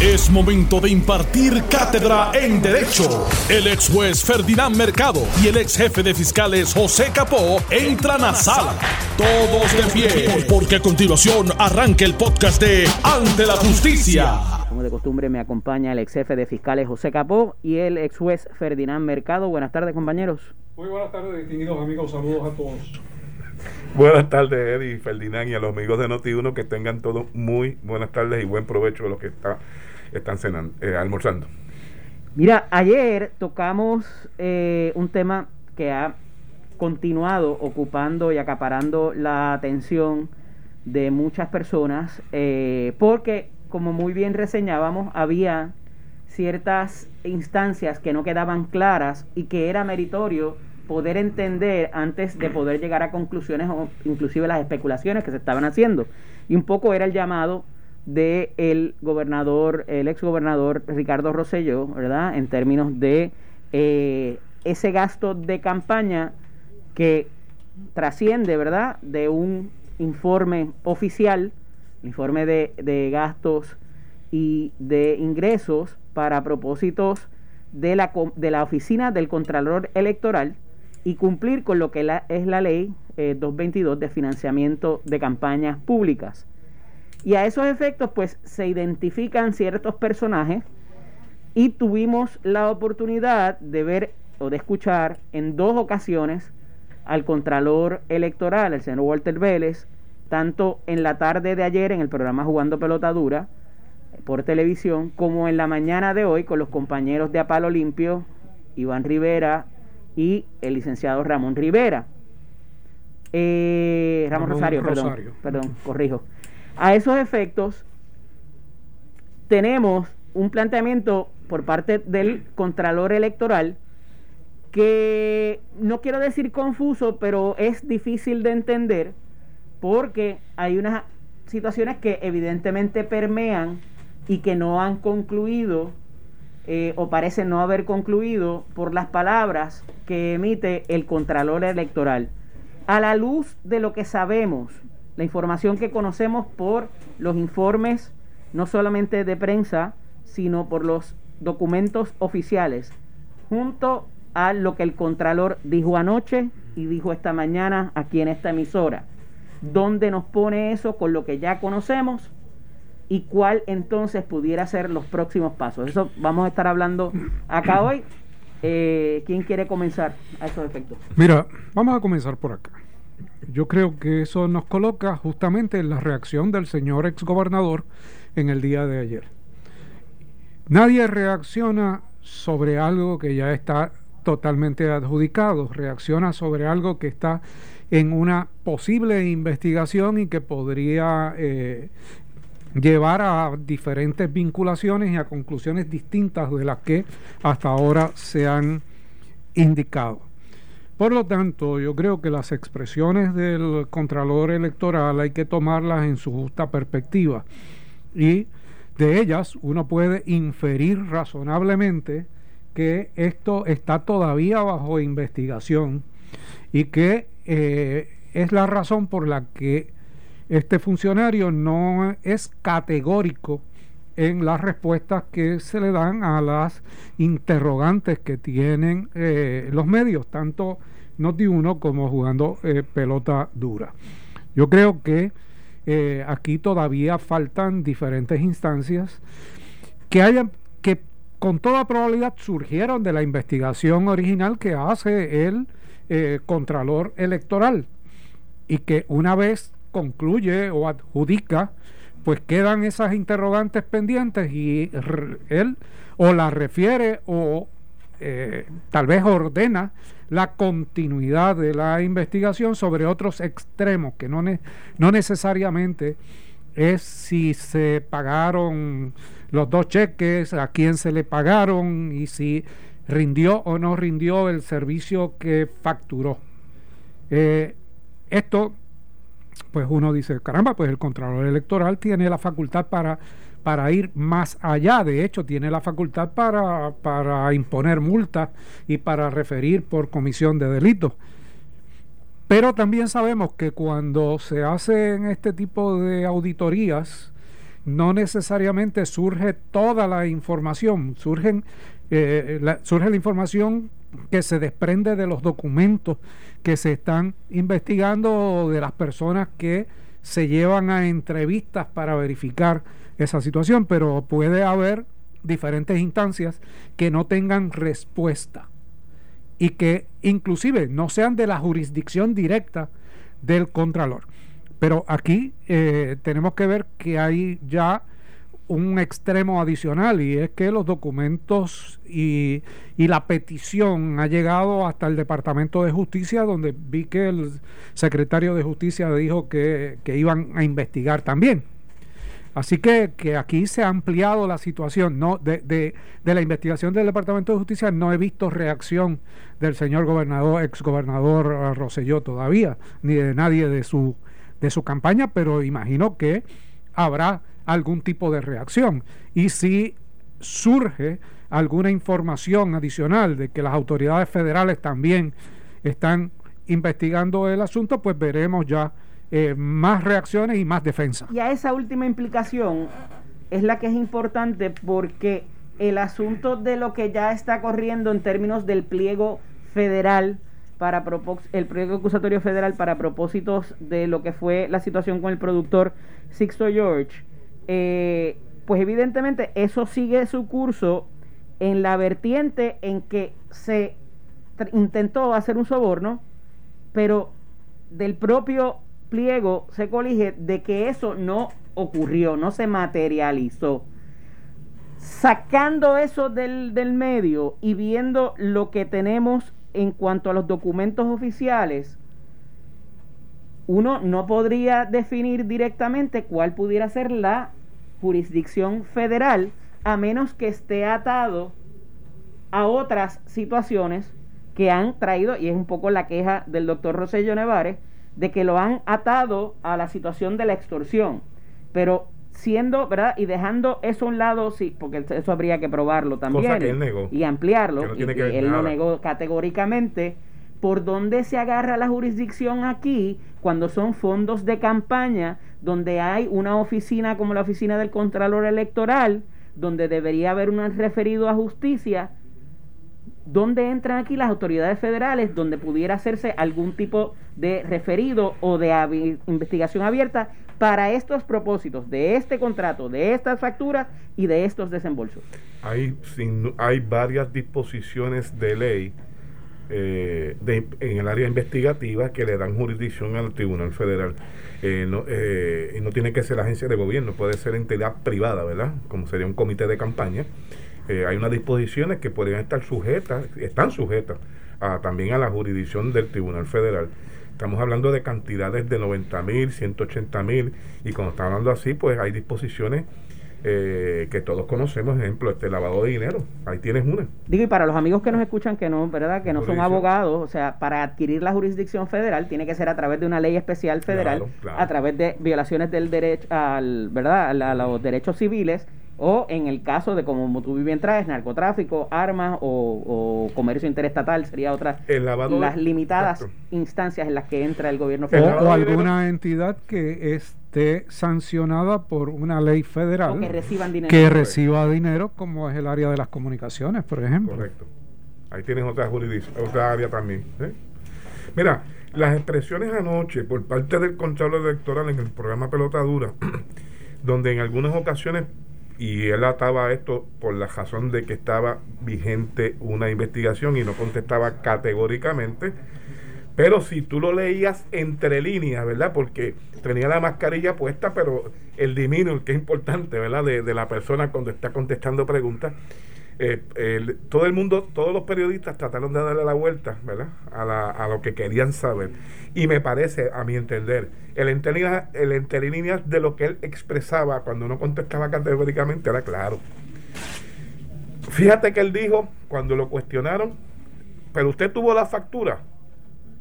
Es momento de impartir cátedra en Derecho. El ex juez Ferdinand Mercado y el ex jefe de fiscales José Capó entran a sala. Todos de pie, porque a continuación arranca el podcast de Ante la Justicia. Como de costumbre me acompaña el ex jefe de fiscales José Capó y el ex juez Ferdinand Mercado. Buenas tardes compañeros. Muy buenas tardes distinguidos amigos, saludos a todos. Buenas tardes, Eddie, Ferdinand y a los amigos de Noti1 que tengan todos muy buenas tardes y buen provecho a los que está, están cenando, eh, almorzando. Mira, ayer tocamos eh, un tema que ha continuado ocupando y acaparando la atención de muchas personas eh, porque, como muy bien reseñábamos, había ciertas instancias que no quedaban claras y que era meritorio poder entender antes de poder llegar a conclusiones o inclusive las especulaciones que se estaban haciendo. Y un poco era el llamado de el gobernador, el ex gobernador Ricardo Rosselló, ¿verdad? En términos de eh, ese gasto de campaña que trasciende, ¿verdad? De un informe oficial, informe de, de gastos y de ingresos para propósitos de la, de la oficina del Contralor Electoral y cumplir con lo que es la ley 222 eh, de financiamiento de campañas públicas. Y a esos efectos, pues se identifican ciertos personajes y tuvimos la oportunidad de ver o de escuchar en dos ocasiones al Contralor Electoral, el señor Walter Vélez, tanto en la tarde de ayer en el programa Jugando Pelota Dura eh, por televisión, como en la mañana de hoy con los compañeros de Apalo Limpio, Iván Rivera y el licenciado Ramón Rivera. Eh, Ramón, Rosario, Perdón, perdón, corrijo. A esos efectos, tenemos un planteamiento por parte del Contralor Electoral que no quiero decir confuso, pero es difícil de entender porque hay unas situaciones que evidentemente permean y que no han concluido eh, o parece no haber concluido por las palabras que emite el Contralor Electoral. A la luz de lo que sabemos, la información que conocemos por los informes, no solamente de prensa, sino por los documentos oficiales, junto a lo que el Contralor dijo anoche y dijo esta mañana aquí en esta emisora. ¿Dónde nos pone eso con lo que ya conocemos? Y cuál entonces pudiera ser los próximos pasos. Eso vamos a estar hablando acá hoy. Eh, ¿Quién quiere comenzar a esos efectos? Mira, vamos a comenzar por acá. Yo creo que eso nos coloca justamente en la reacción del señor exgobernador en el día de ayer. Nadie reacciona sobre algo que ya está totalmente adjudicado, reacciona sobre algo que está en una posible investigación y que podría eh, llevar a diferentes vinculaciones y a conclusiones distintas de las que hasta ahora se han indicado. Por lo tanto, yo creo que las expresiones del Contralor Electoral hay que tomarlas en su justa perspectiva y de ellas uno puede inferir razonablemente que esto está todavía bajo investigación y que eh, es la razón por la que este funcionario no es categórico en las respuestas que se le dan a las interrogantes que tienen eh, los medios, tanto Noti1 como jugando eh, pelota dura. Yo creo que eh, aquí todavía faltan diferentes instancias que hayan que con toda probabilidad surgieron de la investigación original que hace el Contralor Electoral y que una vez concluye o adjudica, pues quedan esas interrogantes pendientes y él o la refiere o eh, tal vez ordena la continuidad de la investigación sobre otros extremos, que no, no necesariamente es si se pagaron los dos cheques, a quién se le pagaron y si rindió o no rindió el servicio que facturó. Eh, esto pues uno dice, caramba, pues el Contralor Electoral tiene la facultad para, para ir más allá, de hecho tiene la facultad para, para imponer multas y para referir por comisión de delitos. Pero también sabemos que cuando se hacen este tipo de auditorías, no necesariamente surge toda la información, surgen, eh, surge la información que se desprende de los documentos que se están investigando o de las personas que se llevan a entrevistas para verificar esa situación, pero puede haber diferentes instancias que no tengan respuesta y que inclusive no sean de la jurisdicción directa del Contralor. Pero aquí eh, tenemos que ver que hay ya un extremo adicional y es que los documentos y, y, la petición ha llegado hasta el Departamento de Justicia donde vi que el secretario de Justicia dijo que, que iban a investigar también. Así que, que, aquí se ha ampliado la situación no de, de, de, la investigación del Departamento de Justicia. No he visto reacción del señor gobernador, ex gobernador Roselló todavía, ni de nadie de su, de su campaña, pero imagino que habrá algún tipo de reacción. Y si surge alguna información adicional de que las autoridades federales también están investigando el asunto, pues veremos ya eh, más reacciones y más defensa. Y a esa última implicación es la que es importante porque el asunto de lo que ya está corriendo en términos del pliego federal para el pliego acusatorio federal para propósitos de lo que fue la situación con el productor Sixto George eh, pues evidentemente eso sigue su curso en la vertiente en que se intentó hacer un soborno, pero del propio pliego se colige de que eso no ocurrió, no se materializó. Sacando eso del, del medio y viendo lo que tenemos en cuanto a los documentos oficiales, uno no podría definir directamente cuál pudiera ser la jurisdicción federal a menos que esté atado a otras situaciones que han traído, y es un poco la queja del doctor Rosello Nevares, de que lo han atado a la situación de la extorsión. Pero siendo, ¿verdad? Y dejando eso a un lado, sí, porque eso habría que probarlo también. Y ampliarlo. y, él lo negó categóricamente por dónde se agarra la jurisdicción aquí cuando son fondos de campaña, donde hay una oficina como la oficina del Contralor Electoral, donde debería haber un referido a justicia, ¿dónde entran aquí las autoridades federales donde pudiera hacerse algún tipo de referido o de investigación abierta para estos propósitos, de este contrato, de estas facturas y de estos desembolsos? Hay, hay varias disposiciones de ley eh, en el área investigativa que le dan jurisdicción al Tribunal Federal. Eh, no, eh, no tiene que ser la agencia de gobierno, puede ser entidad privada, ¿verdad? Como sería un comité de campaña. Eh, hay unas disposiciones que pueden estar sujetas, están sujetas a, también a la jurisdicción del Tribunal Federal. Estamos hablando de cantidades de 90 mil, 180 mil, y cuando estamos hablando así, pues hay disposiciones eh, que todos conocemos, ejemplo, este lavado de dinero. Ahí tienes una. Digo, y para los amigos que nos escuchan que no, ¿verdad? Que no son abogados, o sea, para adquirir la jurisdicción federal tiene que ser a través de una ley especial federal, a través de violaciones del derecho al, ¿verdad? A, los derechos civiles o en el caso de como tú bien traes, narcotráfico, armas o, comercio interestatal, sería otra las limitadas instancias en las que entra el gobierno federal. O, alguna entidad que esté sancionada por una ley federal que, reciban dinero. que reciba dinero, como es el área de las comunicaciones, por ejemplo. Correcto. Ahí tienes otra jurisdicción, otra área también. ¿eh? Mira, las expresiones anoche por parte del Contralor Electoral en el programa Pelotadura, donde en algunas ocasiones y él ataba esto por la razón de que estaba vigente una investigación y no contestaba categóricamente. Pero si tú lo leías entre líneas, ¿verdad? Porque tenía la mascarilla puesta, pero el diminutivo, que es importante, ¿verdad? De, de la persona cuando está contestando preguntas, eh, todo el mundo, todos los periodistas trataron de darle la vuelta, ¿verdad? A, la, a lo que querían saber. Y me parece, a mi entender, el entre, el líneas de lo que él expresaba cuando no contestaba categóricamente era claro. Fíjate que él dijo, cuando lo cuestionaron, pero usted tuvo la factura.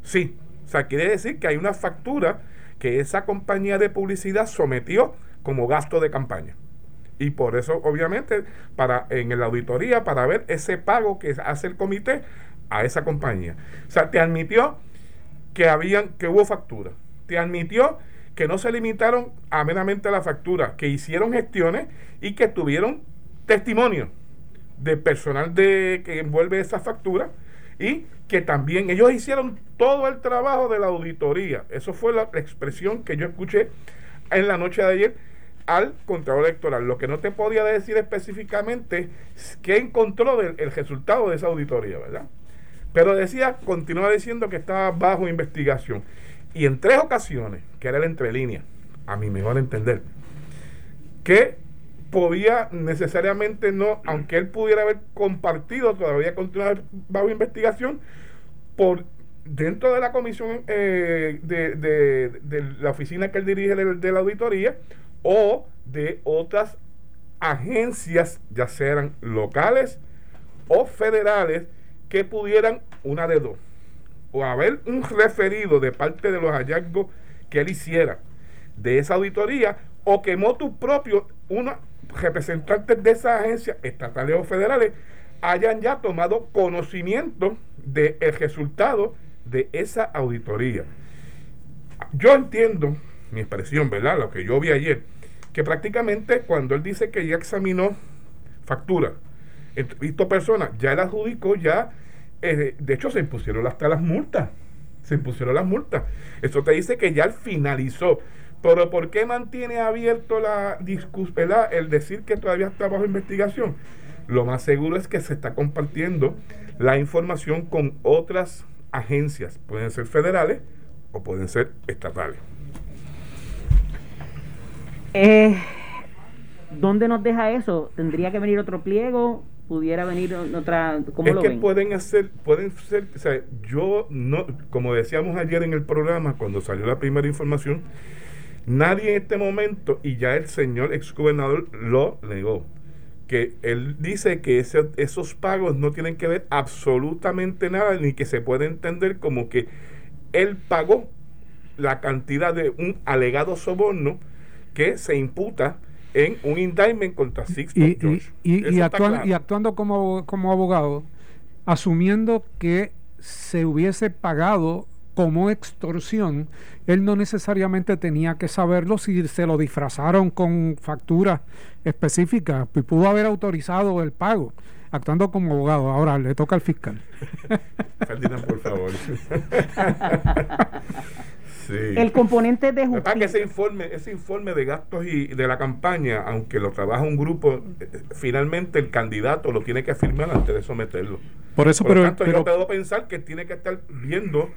Sí. O sea, quiere decir que hay una factura que esa compañía de publicidad sometió como gasto de campaña. Y por eso, obviamente, para en la auditoría, para ver ese pago que hace el comité a esa compañía. O sea, te admitió que habían, que hubo factura. Te admitió que no se limitaron a meramente a la factura, que hicieron gestiones y que tuvieron testimonio de personal de que envuelve esa factura y que también ellos hicieron todo el trabajo de la auditoría. Eso fue la expresión que yo escuché en la noche de ayer al Contralor Electoral. Lo que no te podía decir específicamente es qué encontró del el resultado de esa auditoría, ¿verdad? Pero decía, continúa diciendo que estaba bajo investigación. Y en tres ocasiones, que era el entrelínea, a mi mejor entender, que podía necesariamente no, aunque él pudiera haber compartido, todavía continuar bajo investigación, por dentro de la comisión eh, de, de, la oficina que él dirige de, la auditoría o de otras agencias, ya sean locales o federales, que pudieran, una de dos, o haber un referido de parte de los hallazgos que él hiciera de esa auditoría, o que motu propio, una representantes de esas agencias estatales o federales hayan ya tomado conocimiento del resultado de esa auditoría. Yo entiendo, mi expresión, ¿verdad? Lo que yo vi ayer, que prácticamente cuando él dice que ya examinó factura, visto personas, ya él adjudicó, ya, eh, de hecho se impusieron hasta las multas, se impusieron las multas. Eso te dice que ya finalizó. Pero ¿por qué mantiene abierto la discusión, el decir que todavía está bajo investigación? Lo más seguro es que se está compartiendo la información con otras agencias, pueden ser federales o pueden ser estatales. Eh, ¿Dónde nos deja eso? ¿Tendría que venir otro pliego? ¿Pudiera venir otra? ¿Cómo es que pueden hacer, pueden ser, o sea, yo no, como decíamos ayer en el programa, cuando salió la primera información, nadie en este momento, y ya el señor exgobernador lo negó, que él dice que esos pagos no tienen que ver absolutamente nada, ni que se puede entender como que él pagó la cantidad de un alegado soborno que se imputa en un indictment contra Six y, y, actuando como, como abogado, asumiendo que se hubiese pagado como extorsión, él no necesariamente tenía que saberlo si se lo disfrazaron con facturas específicas, pues pudo haber autorizado el pago, actuando como abogado. Ahora le toca al fiscal. Ferdinand, por favor. El componente de justicia. Que ese informe, ese informe de gastos y de la campaña, aunque lo trabaja un grupo, eh, finalmente el candidato lo tiene que firmar antes de someterlo. Por eso, pero, tanto, yo puedo pensar que tiene que estar viendo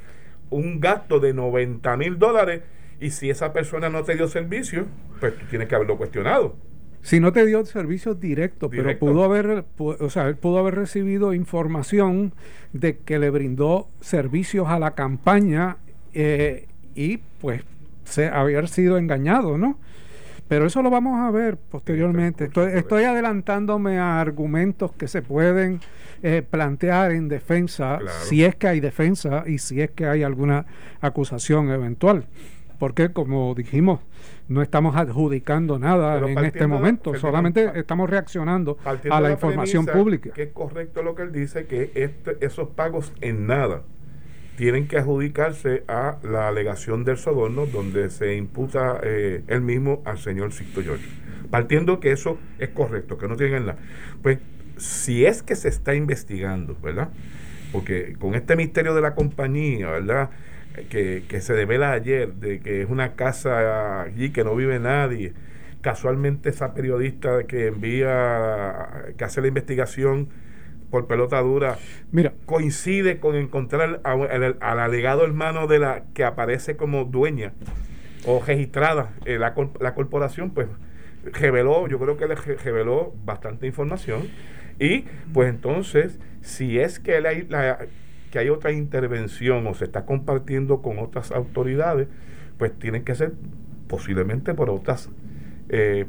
un gasto de 90 mil dólares y si esa persona no te dio servicio, pues tú tienes que haberlo cuestionado. Si no te dio servicio directo, pero pudo haber, o sea, él pudo haber recibido información de que le brindó servicios a la campaña eh, y pues se haber sido engañado, ¿no? Pero eso lo vamos a ver posteriormente. Estoy, estoy adelantándome a argumentos que se pueden eh, plantear en defensa, si es que hay defensa y si es que hay alguna acusación eventual. Porque, como dijimos, no estamos adjudicando nada en este momento, solamente estamos reaccionando a la, información pública. Que es correcto lo que él dice, que este, esos pagos en nada tienen que adjudicarse a la alegación del soborno donde se imputa eh, él mismo al señor Sixto George. Partiendo que eso es correcto, que no tienen nada. Pues si es que se está investigando, ¿verdad? Porque con este misterio de la compañía, ¿verdad? Que, que se devela ayer, de que es una casa allí que no vive nadie. Casualmente esa periodista que envía, que hace la investigación por pelota dura, Mira. coincide con encontrar al, alegado hermano de la que aparece como dueña o registrada en la, la corporación, pues reveló, yo creo que le reveló bastante información y pues entonces, si es que hay, que hay otra intervención o se está compartiendo con otras autoridades, pues tienen que ser posiblemente por otras eh,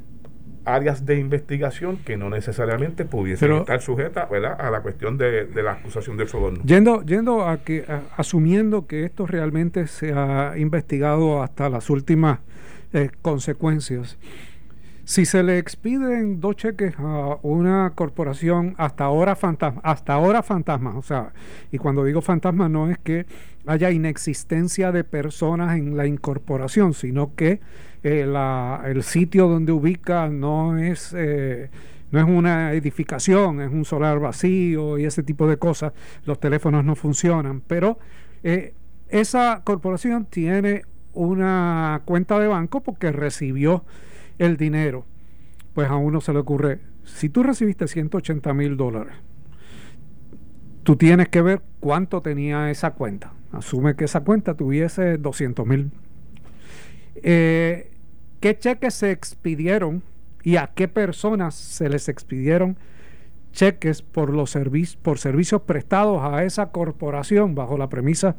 áreas de investigación que no necesariamente pudiesen estar sujetas a la cuestión de, la acusación del soborno. Yendo, yendo a que, asumiendo que esto realmente se ha investigado hasta las últimas eh, consecuencias, Si se le expiden dos cheques a una corporación hasta ahora fantasma, hasta ahora fantasma, o sea, y cuando digo fantasma no es que haya inexistencia de personas en la incorporación, sino que eh, el sitio donde ubica no es eh, no es una edificación, es un solar vacío y ese tipo de cosas. Los teléfonos no funcionan, pero eh, esa corporación tiene una cuenta de banco porque recibió el dinero, pues a uno se le ocurre, si tú recibiste 180 mil dólares, tú tienes que ver cuánto tenía esa cuenta. Asume que esa cuenta tuviese 200 mil. Eh, ¿Qué cheques se expidieron y a qué personas se les expidieron cheques por los servicios por servicios prestados a esa corporación bajo la premisa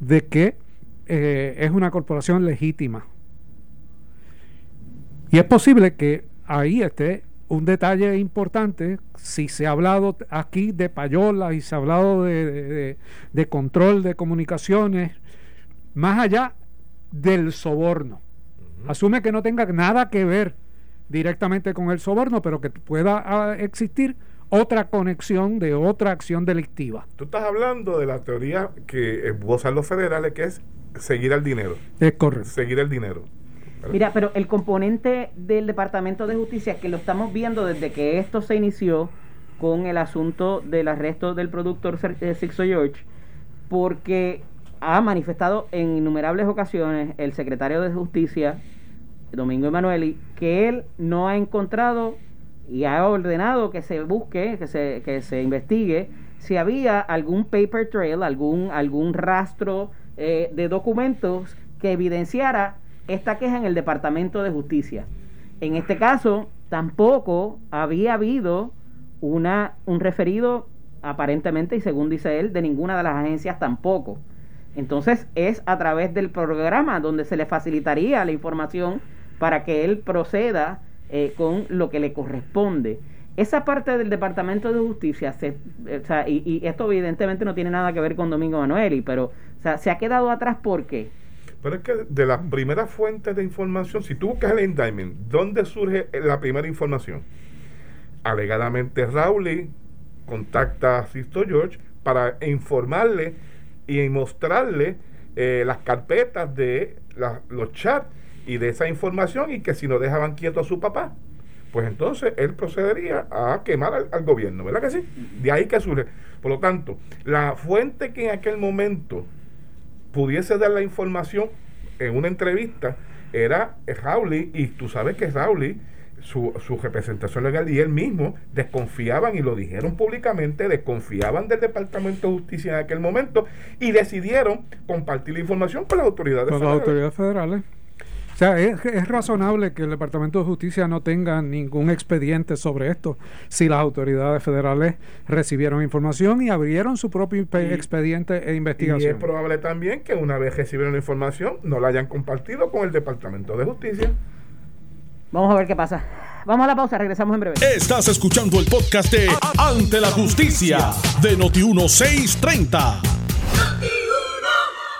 de que eh, es una corporación legítima? Y es posible que ahí esté un detalle importante, si se ha hablado aquí de payola y se ha hablado de, control de comunicaciones, más allá del soborno. Asume que no tenga nada que ver directamente con el soborno, pero que pueda ah, existir otra conexión de otra acción delictiva. Tú estás hablando de la teoría que gozan los federales, que es seguir al dinero. Es correcto. Seguir el dinero. Mira, pero el componente del Departamento de Justicia, que lo estamos viendo desde que esto se inició con el asunto del arresto del productor eh, Sixo George, porque ha manifestado en innumerables ocasiones el secretario de Justicia, Domingo Emanueli, que él no ha encontrado y ha ordenado que se busque, que se, que se investigue si había algún paper trail, algún, algún rastro eh, de documentos que evidenciara esta queja en el Departamento de Justicia. En este caso, tampoco había habido una, un referido, aparentemente, y según dice él, de ninguna de las agencias tampoco. Entonces es a través del programa donde se le facilitaría la información para que él proceda eh, con lo que le corresponde. Esa parte del Departamento de Justicia, se, y, y, esto evidentemente no tiene nada que ver con Domingo Manueli, pero o sea, se ha quedado atrás porque pero es que de las primeras fuentes de información, si tú buscas el indictment, ¿dónde surge la primera información? Alegadamente Rowley contacta a Sisto George para informarle y mostrarle eh, las carpetas de los chats y de esa información y que si no dejaban quieto a su papá, pues entonces él procedería a quemar al, al, gobierno, ¿verdad que sí? De ahí que surge. Por lo tanto, la fuente que en aquel momento pudiese dar la información en una entrevista era Rowley y tú sabes que Rowley su, su, representación legal y él mismo desconfiaban y lo dijeron públicamente, desconfiaban del Departamento de Justicia en aquel momento y decidieron compartir la información con las autoridades con las autoridades federales. O sea, es, razonable que el Departamento de Justicia no tenga ningún expediente sobre esto si las autoridades federales recibieron información y abrieron su propio expediente e investigación. Y es probable también que una vez recibieron la información no la hayan compartido con el Departamento de Justicia. Vamos a ver qué pasa. Vamos a la pausa, regresamos en breve. Estás escuchando el podcast de Ante la Justicia de Noti1630.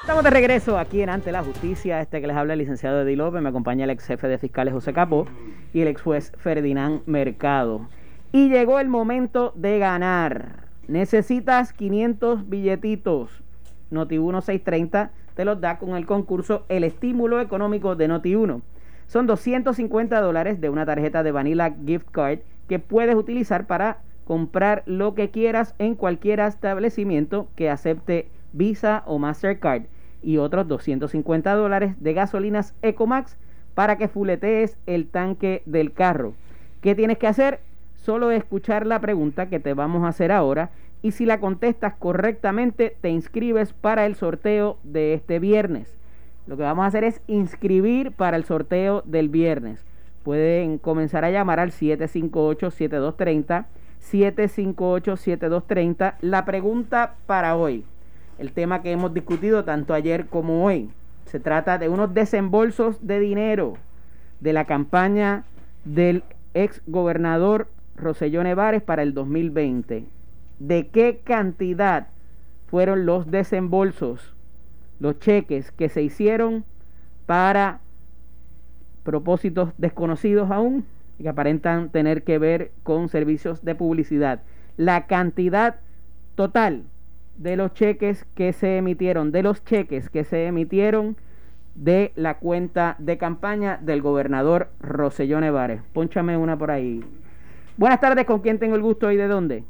Estamos de regreso aquí en Ante la Justicia. Este que les habla el licenciado Eddie López. Me acompaña el ex jefe de fiscales José Capó y el ex juez Ferdinand Mercado. Y llegó el momento de ganar. Necesitas 500 billetitos. Noti1 630 te los da con el concurso El Estímulo Económico de Noti1. Son 250 dólares de una tarjeta de Vanilla Gift Card que puedes utilizar para comprar lo que quieras en cualquier establecimiento que acepte Visa o Mastercard y otros 250 dólares de gasolinas Ecomax para que fuletees el tanque del carro. ¿Qué tienes que hacer? Solo escuchar la pregunta que te vamos a hacer ahora y si la contestas correctamente te inscribes para el sorteo de este viernes. Lo que vamos a hacer es inscribir para el sorteo del viernes. Pueden comenzar a llamar al 758-7230, 758-7230. La pregunta para hoy el tema que hemos discutido tanto ayer como hoy. Se trata de unos desembolsos de dinero de la campaña del ex gobernador Roselló Nevares para el 2020. ¿De qué cantidad fueron los desembolsos, los cheques que se hicieron para propósitos desconocidos aún que aparentan tener que ver con servicios de publicidad. La cantidad total de los cheques que se emitieron, de los cheques que se emitieron de la cuenta de campaña del gobernador Rosellón Nevares. Pónchame una por ahí. Buenas tardes, ¿con quién tengo el gusto y de dónde?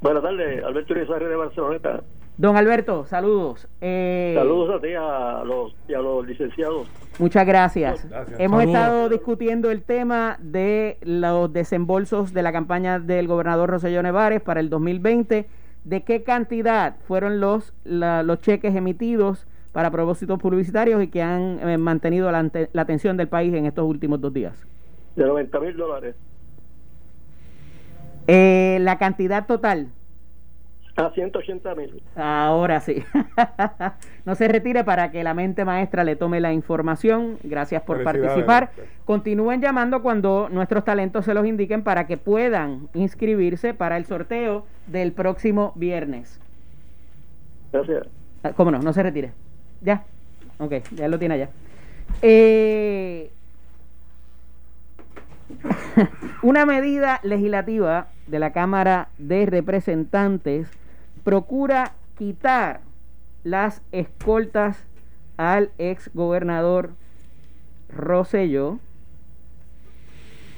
Buenas tardes, Alberto Urizario de Barceloneta. Don Alberto, saludos. Eh, saludos a ti a los, y a los licenciados. Muchas gracias. Hemos estado discutiendo el tema de los desembolsos de la campaña del gobernador Rosellón Nevares para el 2020. ¿De qué cantidad fueron los, los cheques emitidos para propósitos publicitarios y que han eh, mantenido la, la, atención del país en estos últimos dos días? De 90 mil dólares. Eh, la cantidad total. A 180 mil. Ahora sí. no se retire para que la mente maestra le tome la información. Gracias por participar. Continúen llamando cuando nuestros talentos se los indiquen para que puedan inscribirse para el sorteo del próximo viernes. Gracias. Ah, ¿Cómo no? No se retire. Ya. Ok, ya lo tiene allá. Eh, una medida legislativa de la Cámara de Representantes procura quitar las escoltas al ex gobernador Rosello.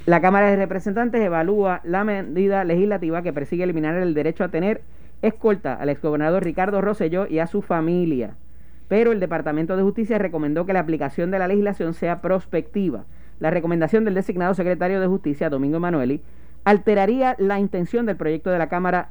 La Cámara de Representantes evalúa la medida legislativa que persigue eliminar el derecho a tener escolta al exgobernador Ricardo Rosselló y a su familia. Pero el Departamento de Justicia recomendó que la aplicación de la legislación sea prospectiva. La recomendación del designado secretario de Justicia, Domingo Emanueli, alteraría la intención del proyecto de la Cámara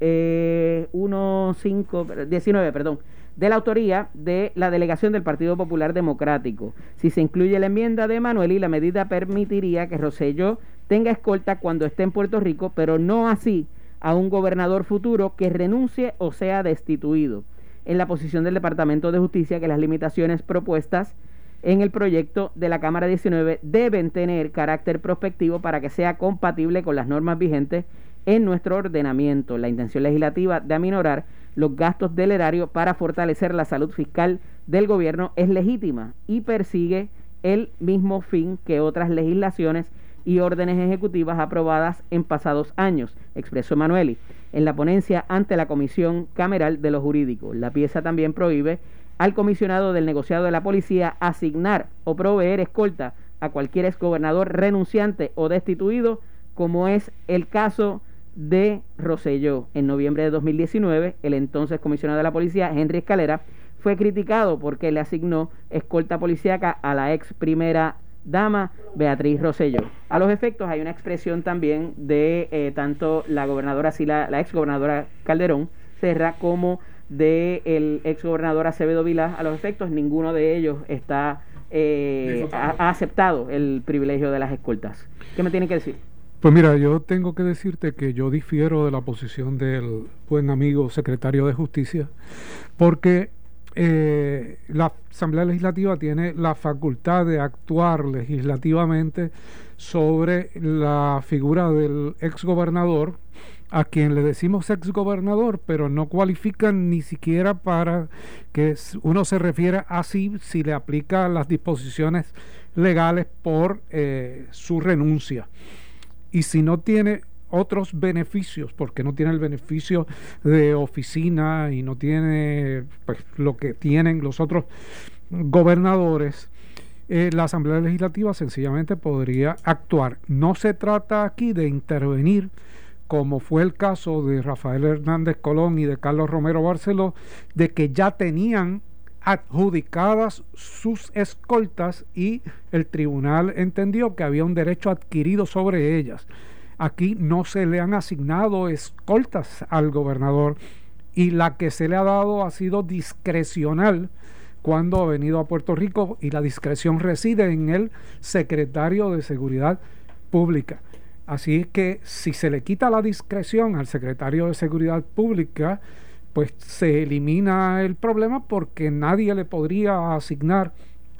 eh, 19, perdón, de la autoría de la delegación del Partido Popular Democrático. Si se incluye la enmienda de Emanueli, la medida permitiría que Rosselló tenga escolta cuando esté en Puerto Rico, pero no así a un gobernador futuro que renuncie o sea destituido. En la posición del Departamento de Justicia que las limitaciones propuestas en el proyecto de la Cámara 19 deben tener carácter prospectivo para que sea compatible con las normas vigentes en nuestro ordenamiento. La intención legislativa de aminorar los gastos del erario para fortalecer la salud fiscal del gobierno es legítima y persigue el mismo fin que otras legislaciones y órdenes ejecutivas aprobadas en pasados años, expresó Manueli en la ponencia ante la Comisión Cameral de lo Jurídico. La pieza también prohíbe al comisionado del negociado de la policía asignar o proveer escolta a cualquier exgobernador renunciante o destituido, como es el caso de Roselló. En noviembre de 2019, el entonces comisionado de la policía, Henry Escalera, fue criticado porque le asignó escolta policíaca a la ex primera dama Beatriz Rosselló. A los efectos hay una expresión también de eh, tanto la gobernadora, la, ex gobernadora Calderón Serra, como de el ex gobernador Acevedo Vilá. A los efectos, ninguno de ellos está eh, ha, aceptado el privilegio de las escoltas. ¿Qué me tiene que decir? Pues mira, yo tengo que decirte que yo difiero de la posición del buen amigo secretario de Justicia, porque eh, la Asamblea Legislativa tiene la facultad de actuar legislativamente sobre la figura del exgobernador, a quien le decimos exgobernador, pero no cualifican ni siquiera para que uno se refiera así si le aplica las disposiciones legales por eh, su renuncia. Y si no tiene otros beneficios, porque no tiene el beneficio de oficina y no tiene pues, lo que tienen los otros gobernadores, eh, la Asamblea Legislativa sencillamente podría actuar. No se trata aquí de intervenir como fue el caso de Rafael Hernández Colón y de Carlos Romero Barceló, de que ya tenían adjudicadas sus escoltas y el tribunal entendió que había un derecho adquirido sobre ellas. Aquí no se le han asignado escoltas al gobernador y la que se le ha dado ha sido discrecional cuando ha venido a Puerto Rico y la discreción reside en el secretario de Seguridad Pública. Así que si se le quita la discreción al secretario de Seguridad Pública, pues se elimina el problema porque nadie le podría asignar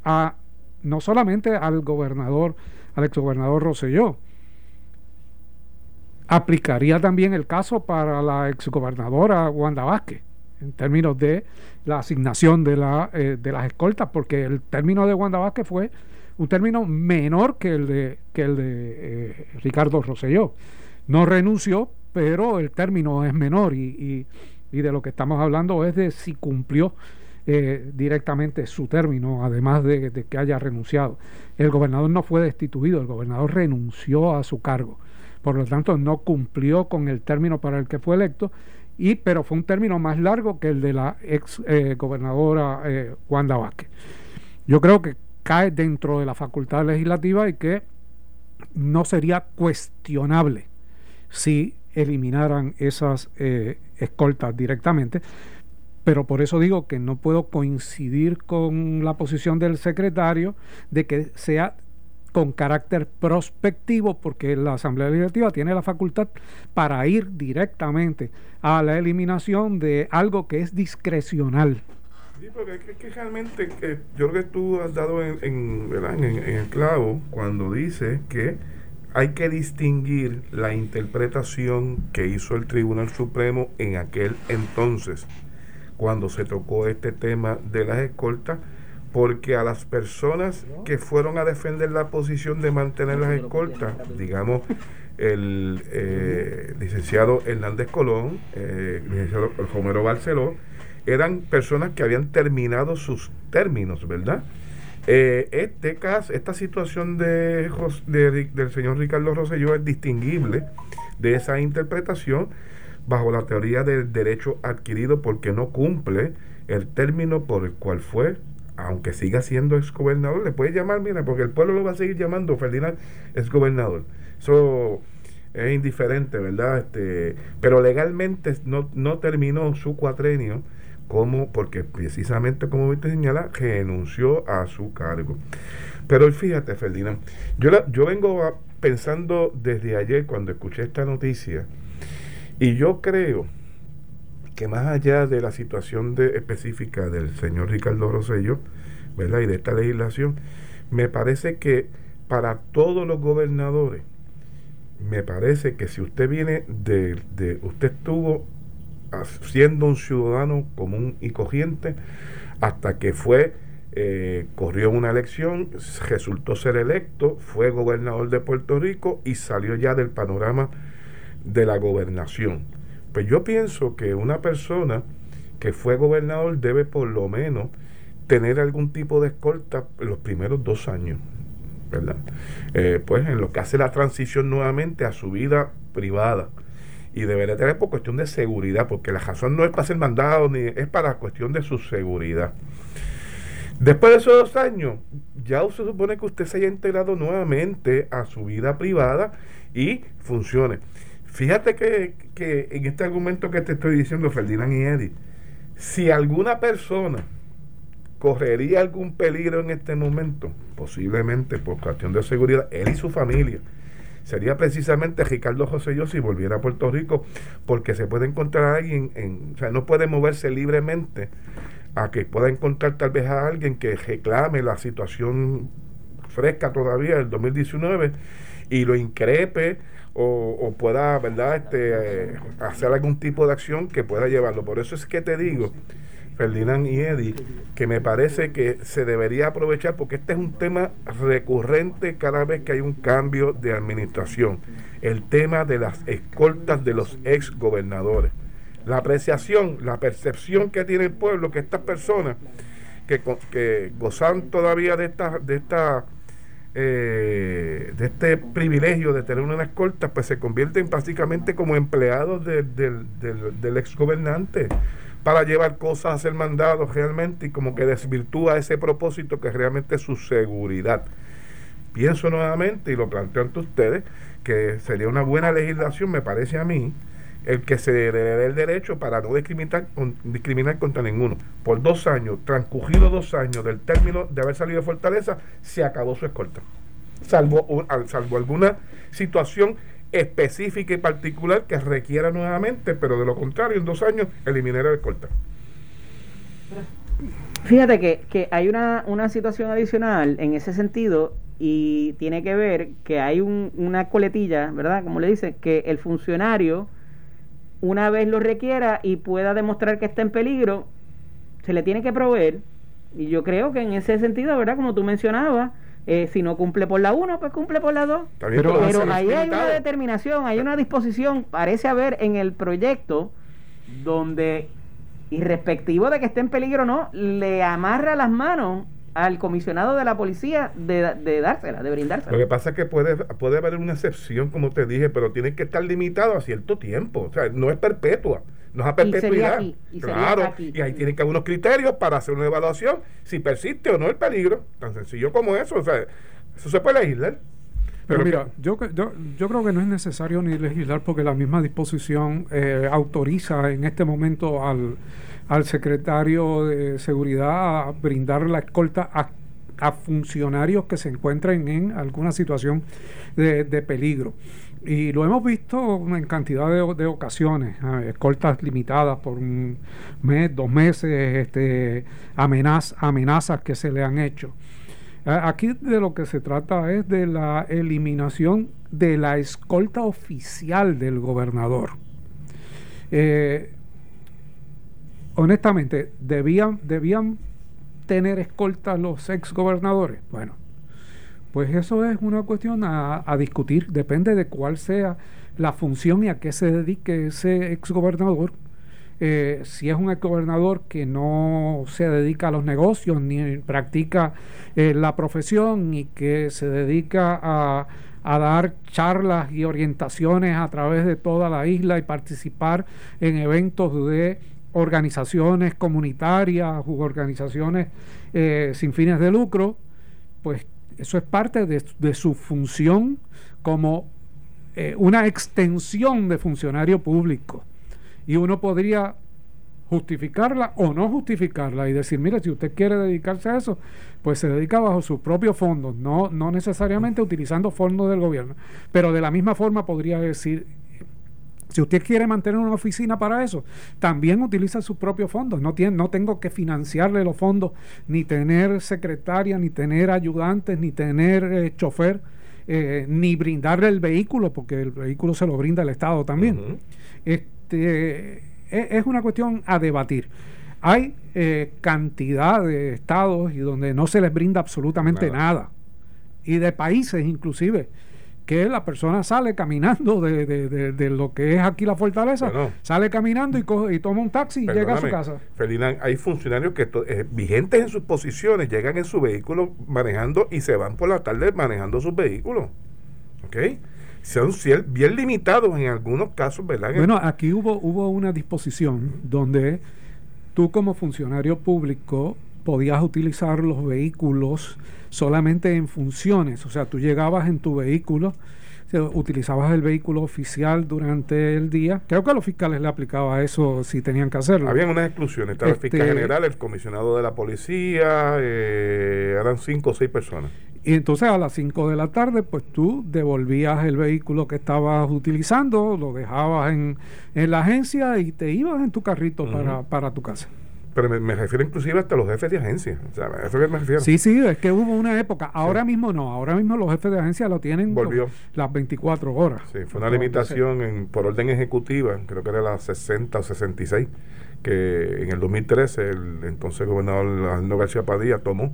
a no solamente al gobernador, al exgobernador Rosselló, aplicaría también el caso para la exgobernadora Wanda Vázquez en términos de la asignación de, la, eh, de las escoltas, porque el término de Wanda Vázquez fue un término menor que el de, que el de eh, Ricardo Rosselló. No renunció, pero el término es menor y, y, de lo que estamos hablando es de si cumplió eh, directamente su término, además de, de, que haya renunciado. El gobernador no fue destituido, el gobernador renunció a su cargo. Por lo tanto, no cumplió con el término para el que fue electo, y, pero fue un término más largo que el de la ex eh, gobernadora eh, Wanda Vázquez. Yo creo que cae dentro de la facultad legislativa y que no sería cuestionable si eliminaran esas eh, escoltas directamente. Pero por eso digo que no puedo coincidir con la posición del secretario de que sea con carácter prospectivo, porque la Asamblea Legislativa tiene la facultad para ir directamente a la eliminación de algo que es discrecional. Sí, porque es que, realmente creo que tú has dado en, el clavo cuando dice que hay que distinguir la interpretación que hizo el Tribunal Supremo en aquel entonces, cuando se tocó este tema de las escoltas, porque a las personas que fueron a defender la posición de mantener las escoltas, digamos, el eh, licenciado Hernández Colón, eh, licenciado Romero Barceló, eran personas que habían terminado sus términos, ¿verdad? Eh, este caso, esta situación de, del señor Ricardo Rosselló es distinguible de esa interpretación bajo la teoría del derecho adquirido porque no cumple el término por el cual fue aunque siga siendo exgobernador, le puede llamar, mira, porque el pueblo lo va a seguir llamando Ferdinand exgobernador. Eso es indiferente, ¿verdad? Este, pero legalmente no, no terminó su cuatrenio como, porque precisamente como usted señala, renunció a su cargo. Pero fíjate, Ferdinand, yo, yo vengo pensando desde ayer cuando escuché esta noticia, y yo creo que más allá de la situación específica del señor Ricardo Rosello, ¿verdad? Y de esta legislación, me parece que para todos los gobernadores, me parece que si usted viene de, de usted estuvo siendo un ciudadano común y corriente hasta que fue eh, corrió una elección, resultó ser electo, fue gobernador de Puerto Rico y salió ya del panorama de la gobernación. Pues yo pienso que una persona que fue gobernador debe por lo menos tener algún tipo de escolta los primeros dos años, ¿verdad? Eh, pues en lo que hace la transición nuevamente a su vida privada. Y debería tener por cuestión de seguridad, porque la razón no es para ser mandado, ni es para cuestión de su seguridad. Después de esos dos años, ya se supone que usted se haya integrado nuevamente a su vida privada y funcione. Fíjate que, que, en este argumento que te estoy diciendo, Ferdinand y Eddie, si alguna persona correría algún peligro en este momento, posiblemente por cuestión de seguridad, él y su familia, sería precisamente Ricardo José Yo si volviera a Puerto Rico, porque se puede encontrar a alguien, en, o sea, no puede moverse libremente a que pueda encontrar tal vez a alguien que reclame la situación fresca todavía del 2019 y lo increpe o, pueda, ¿verdad?, este, hacer algún tipo de acción que pueda llevarlo. Por eso es que te digo, Ferdinand y Eddie, que me parece que se debería aprovechar porque este es un tema recurrente cada vez que hay un cambio de administración. El tema de las escoltas de los ex gobernadores. La apreciación, la percepción que tiene el pueblo, que estas personas que, que gozan todavía de esta, de esta eh, de este privilegio de tener una escolta, pues se convierten básicamente como empleados del, del ex gobernante para llevar cosas a ser mandados realmente y como que desvirtúa ese propósito que realmente es su seguridad. Pienso nuevamente y lo planteo ante ustedes que sería una buena legislación, me parece a mí, el que se le dé el derecho para no discriminar, discriminar contra ninguno. Por dos años, transcurridos dos años del término de haber salido de Fortaleza, se acabó su escolta. Salvo, salvo alguna situación específica y particular que requiera nuevamente, pero de lo contrario, en dos años eliminará la escolta. Fíjate que, que hay una, una, situación adicional en ese sentido y tiene que ver que hay un, una coletilla, ¿verdad? Como le dice, que el funcionario una vez lo requiera y pueda demostrar que está en peligro, se le tiene que proveer. Y yo creo que en ese sentido, ¿verdad? Como tú mencionabas, Eh, si no cumple por la 1, pues cumple por la 2. Está bien, Pero- ahí hay una determinación, hay una disposición, parece haber en el proyecto donde, irrespectivo de que esté en peligro o no, le amarra las manos al comisionado de la policía de, de dársela, de Lo que brindársela. pasa es que puede, puede haber una excepción, como te dije, pero tiene que estar limitado a cierto tiempo. O sea, no es perpetua, no es a Y perpetuidad. aquí, y claro, aquí. y ahí tienen que haber unos criterios para hacer una evaluación si persiste o no el peligro. Tan sencillo como eso. O sea, eso se puede legislar. Pero, Pero mira, yo, yo, yo creo que no es necesario ni legislar porque la misma disposición eh, autoriza en este momento al, al secretario de Seguridad a brindar la escolta a, a funcionarios que se encuentren en alguna situación de, de peligro. Y lo hemos visto en cantidad de, ocasiones, escoltas limitadas por un mes, dos meses, este, amenaz- amenazas que se le han hecho. Aquí de lo que se trata es de la eliminación de la escolta oficial del gobernador. Eh, honestamente, ¿debían, ¿debían tener escolta los ex gobernadores? Bueno, pues eso es una cuestión a, discutir. Depende de cuál sea la función y a qué se dedique ese ex gobernador. Eh, si es un gobernador que no se dedica a los negocios ni practica eh, la profesión y que se dedica a, a dar charlas y orientaciones a través de toda la isla y participar en eventos de organizaciones comunitarias u organizaciones eh, sin fines de lucro, pues eso es parte de, de su función como eh, una extensión de funcionario público y uno podría justificarla o no justificarla y decir, mire, si usted quiere dedicarse a eso, pues se dedica bajo sus propios fondos, no, no necesariamente utilizando fondos del gobierno. Pero de la misma forma podría decir, si usted quiere mantener una oficina para eso, también utiliza sus propios fondos. No, tiene, no tengo que financiarle los fondos, ni tener secretaria, ni tener ayudantes, ni tener eh, chofer, eh, ni brindarle el vehículo, porque el vehículo se lo brinda el Estado también. Este, e- es una cuestión a debatir. Hay eh, cantidad de estados y donde no se les brinda absolutamente Nada. nada. Y de países inclusive, que la persona sale caminando de, de- de- de lo que es aquí la fortaleza, Bueno. sale caminando y, coge- y toma un taxi y llega a su casa. Ferdinand, hay funcionarios que eh, vigentes en sus posiciones llegan en su vehículo manejando y se van por la tarde manejando sus vehículos. ¿Ok? Son bien limitados en algunos casos, ¿verdad? En- Bueno, aquí hubo, hubo una disposición donde tú como funcionario público podías utilizar los vehículos solamente en funciones, o sea, tú llegabas en tu vehículo, utilizabas el vehículo oficial durante el día, creo que a los fiscales le aplicaba eso si tenían que hacerlo. Habían unas exclusiones. Estaba el fiscal Este- general, el comisionado de la policía, eh, eran cinco o seis personas. Y entonces a las 5 de la tarde, pues tú devolvías el vehículo que estabas utilizando, lo dejabas en, en la agencia y te ibas en tu carrito para tu casa. Pero me, me refiero inclusive hasta los jefes de agencia. O sea, eso que me refiero. Sí, sí, es que hubo una época. Ahora mismo no. Ahora mismo los jefes de agencia lo tienen Volvió. las 24 horas. Sí, fue una limitación en, por orden ejecutiva, creo que era la 60 o 66, que en el 2013 el entonces gobernador Alejandro García Padilla tomó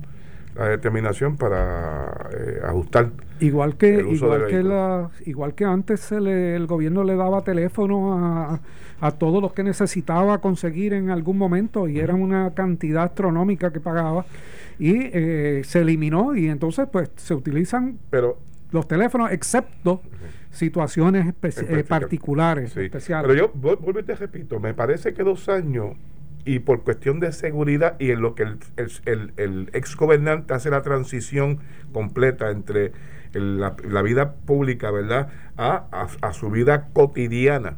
la determinación para eh, ajustar. Igual que, igual que, la, igual que antes se le- el gobierno le daba teléfono a, a todos los que necesitaba conseguir en algún momento y era una cantidad astronómica que pagaba y eh, se eliminó y entonces pues se utilizan Pero los teléfonos excepto situaciones espe- eh, particulares, Sí, especiales. Pero yo vu- vuelvo y te repito, me parece que dos años y por cuestión de seguridad y en lo que el, el, el- el ex gobernante hace la transición completa entre la, vida pública, ¿verdad?, a, a, a su vida cotidiana.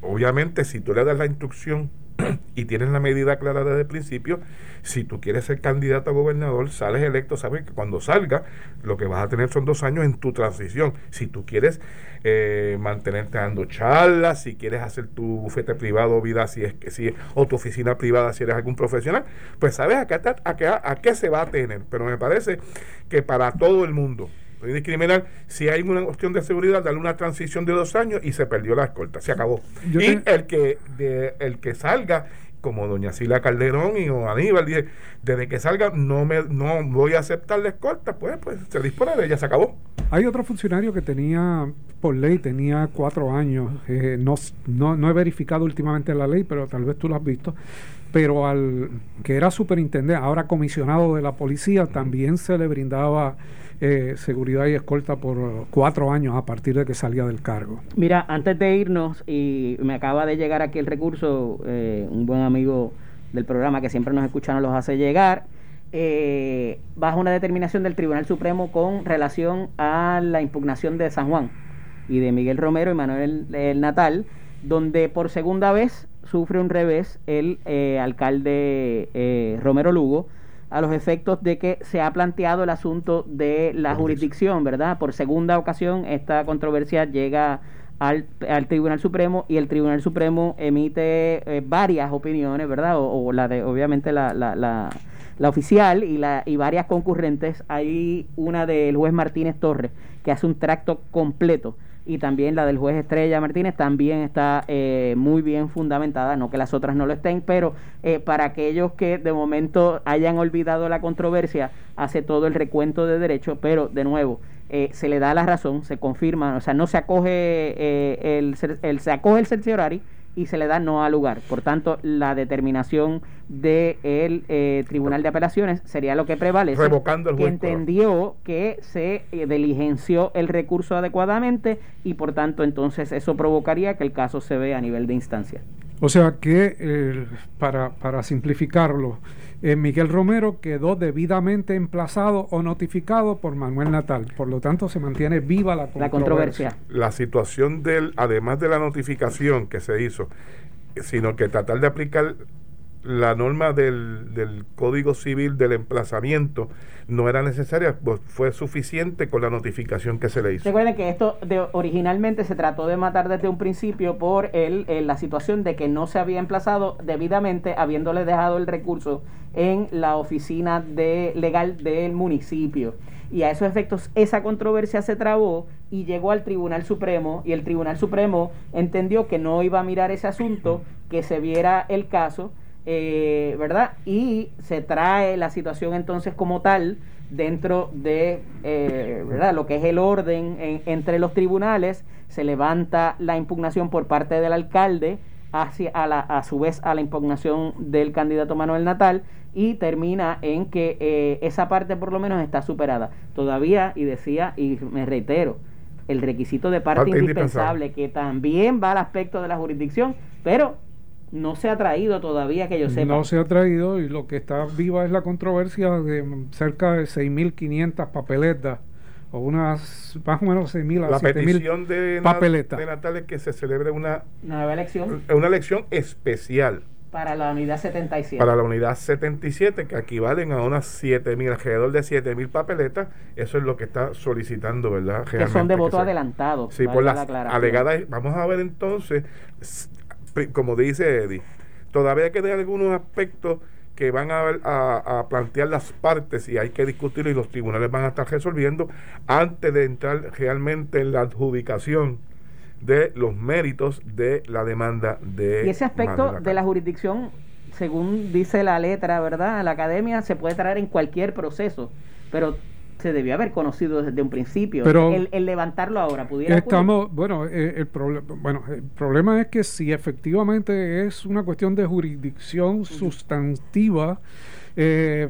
Obviamente, si tú le das la instrucción y tienes la medida clara desde el principio, si tú quieres ser candidato a gobernador, sales electo, sabes que cuando salga, lo que vas a tener son dos años en tu transición. Si tú quieres eh, mantenerte dando charlas, si quieres hacer tu bufete privado, vida, si es que si, o tu oficina privada, si eres algún profesional, pues sabes a qué, a qué, a qué se va a tener. Pero me parece que para todo el mundo, no discriminar, si hay una cuestión de seguridad, darle una transición de dos años y se perdió la escolta, se acabó. Yo y te- el que de, el que salga como doña Sila Calderón y o Aníbal, dice, desde que salga no me no voy a aceptar la escolta, pues, pues se dispone de ella, se acabó. Hay otro funcionario que tenía, por ley, tenía cuatro años, eh, no, no, no he verificado últimamente la ley, pero tal vez tú lo has visto, pero al que era superintendente, ahora comisionado de la policía, también se le brindaba eh, seguridad y escolta por cuatro años a partir de que salía del cargo. Mira, antes de irnos, y me acaba de llegar aquí el recurso, eh, un buen amigo del programa que siempre nos escucha nos los hace llegar, eh, bajo una determinación del Tribunal Supremo con relación a la impugnación de San Juan y de Miguel Romero y Manuel el Natal, donde por segunda vez sufre un revés el alcalde Romero Lugo, a los efectos de que se ha planteado el asunto de la jurisdicción, ¿verdad? Por segunda ocasión esta controversia llega al, al Tribunal Supremo y el Tribunal Supremo emite eh, varias opiniones, ¿verdad? O, la de, obviamente, la, la, la, la, oficial y, la, y varias concurrentes. Hay una del juez Martínez Torres que hace un tracto completo y también la del juez Estrella Martínez también está eh, muy bien fundamentada, no que las otras no lo estén, pero eh, para aquellos que de momento hayan olvidado la controversia, hace todo el recuento de derechos, pero de nuevo, eh, se le da la razón, se confirma, o sea, no se acoge el, el, se acoge el cerciorari y se le da no al lugar. Por tanto, la determinación del de eh, Tribunal de Apelaciones sería lo que prevalece. Revocando el que entendió que se eh, diligenció el recurso adecuadamente y por tanto entonces eso provocaría que el caso se vea a nivel de instancia. O sea que, eh, para, para simplificarlo, eh, Miguel Romero quedó debidamente emplazado o notificado por Manuel Natal. Por lo tanto, se mantiene viva la controversia. La, controversia. la situación del, además de la notificación que se hizo, sino que tratar de aplicar la norma del, del, Código Civil del emplazamiento no era necesaria, pues fue suficiente con la notificación que se le hizo. Recuerden que esto de, originalmente se trató de matar desde un principio por el, la situación de que no se había emplazado debidamente, habiéndole dejado el recurso en la oficina de, legal del municipio. Y a esos efectos esa controversia se trabó y llegó al Tribunal Supremo y el Tribunal Supremo entendió que no iba a mirar ese asunto, que se viera el caso eh, ¿verdad? Y se trae la situación entonces como tal dentro de eh, ¿verdad? lo que es el orden entre los tribunales, se levanta la impugnación por parte del alcalde hacia a, la, a su vez a la impugnación del candidato Manuel Natal y termina en que eh, esa parte por lo menos está superada. Todavía, y decía, y me reitero, el requisito de parte, indispensable, que también va al aspecto de la jurisdicción, pero no se ha traído todavía que yo sepa. No se ha traído y lo que está viva es la controversia de cerca de 6.500 papeletas o unas más o menos 6.000 a La petición de, papeletas. de Natal es que se celebre una nueva elección. Una elección especial. Para la unidad 77. Para la unidad 77, que equivalen a unas 7.000, alrededor de 7.000 papeletas. Eso es lo que está solicitando, ¿verdad? que son de voto adelantado. Sí, por las alegadas. Vamos a ver entonces como dice Eddie, todavía quedan algunos aspectos que van a, plantear las partes y hay que discutirlo y los tribunales van a estar resolviendo antes de entrar realmente en la adjudicación de los méritos de la demanda de... Y ese aspecto de la jurisdicción, según dice la letra, ¿verdad? La academia se puede traer en cualquier proceso, pero se debió haber conocido desde un principio. Pero el, levantarlo ahora pudiera. Estamos, bueno, eh, el, bueno, el problema es que si efectivamente es una cuestión de jurisdicción sustantiva, eh,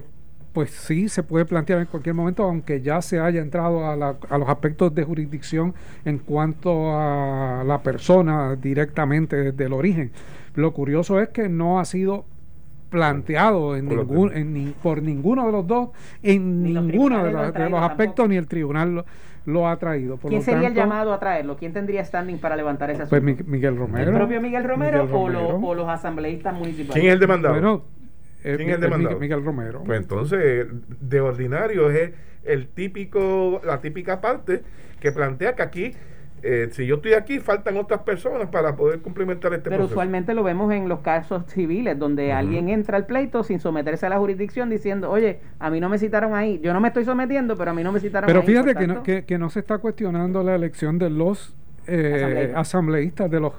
pues sí se puede plantear en cualquier momento, aunque ya se haya entrado a, a, los aspectos de jurisdicción en cuanto a la persona directamente desde el origen. Lo curioso es que no ha sido planteado en ningún, en por ninguno de los dos, en ninguno de los, aspectos, ni el tribunal lo, ha traído. ¿Quién sería el llamado a traerlo? ¿Quién tendría standing para levantar ese pues asunto? Pues Miguel Romero. ¿El propio Miguel Romero, o, los asambleístas municipales? ¿Quién es el demandado? Bueno, ¿Quién es el demandado? Miguel, Romero. Pues entonces, de ordinario es el típico, la típica parte que plantea que aquí eh, si yo estoy aquí, faltan otras personas para poder cumplimentar este Pero usualmente lo vemos en los casos civiles, donde alguien entra al pleito sin someterse a la jurisdicción diciendo, oye, a mí no me citaron ahí, yo no me estoy sometiendo, pero a mí no me citaron pero ahí. Pero fíjate que, no, que, no se está cuestionando la elección de los eh, asambleístas, de los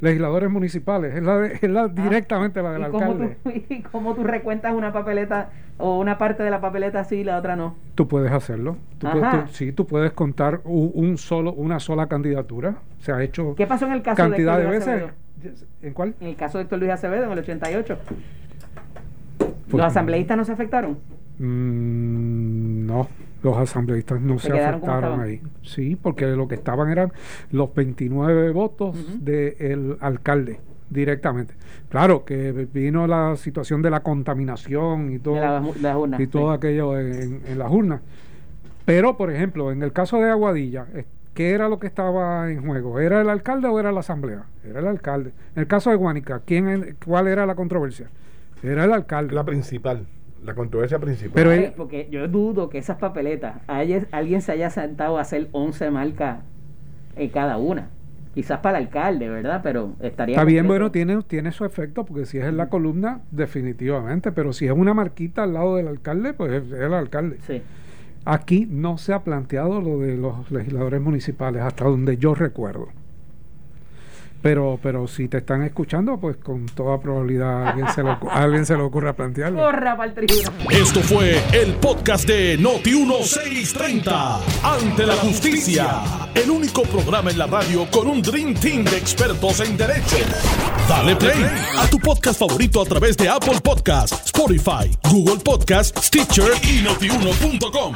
legisladores municipales, es la, de- es la directamente la del Ah, ¿Y cómo, alcalde. tú, ¿Y cómo tú recuentas una papeleta o una parte de la papeleta sí y la otra no? Tú puedes hacerlo. Tú puedes- tú- sí, tú puedes contar u- un solo, una sola candidatura. Se ha hecho ¿Qué pasó en el caso cantidad de de Héctor Luis veces. Acevedo? ¿En cuál? En el caso de Héctor Luis Acevedo en el 88. Pues, ¿Los asambleístas no se afectaron? Mm, no, los asambleístas no ¿Se afectaron ahí. Sí, porque lo que estaban eran los 29 votos Ujú. del alcalde directamente. Claro que vino la situación de la contaminación y todo, y todo sí. aquello en, en las urnas. Pero, por ejemplo, en el caso de Aguadilla, eh, ¿qué era lo que estaba en juego? ¿Era el alcalde o era la asamblea? Era el alcalde. En el caso de Guánica, ¿quién, ¿cuál era la controversia? Era el alcalde. La principal, la controversia principal. Pero él- porque yo dudo que esas papeletas, haya- alguien se haya sentado a hacer 11 marcas en cada una. Quizás para el alcalde, ¿verdad? Pero estaría. Está bien, completo. bueno, tiene, tiene su efecto, porque si es en la columna, definitivamente, pero si es una marquita al lado del alcalde, pues es el alcalde. Sí. Aquí no se ha planteado lo de los legisladores municipales, hasta donde yo recuerdo. Pero, pero si te están escuchando, pues con toda probabilidad a alguien se le, alguien se le ocurra plantearlo. Corra para el tribunal. Esto fue el podcast de Noti1630. Ante la justicia. El único programa en la radio con un Dream Team de expertos en derecho. Dale play a tu podcast favorito a través de Apple Podcasts, Spotify, Google Podcasts, Stitcher y Notiuno.com.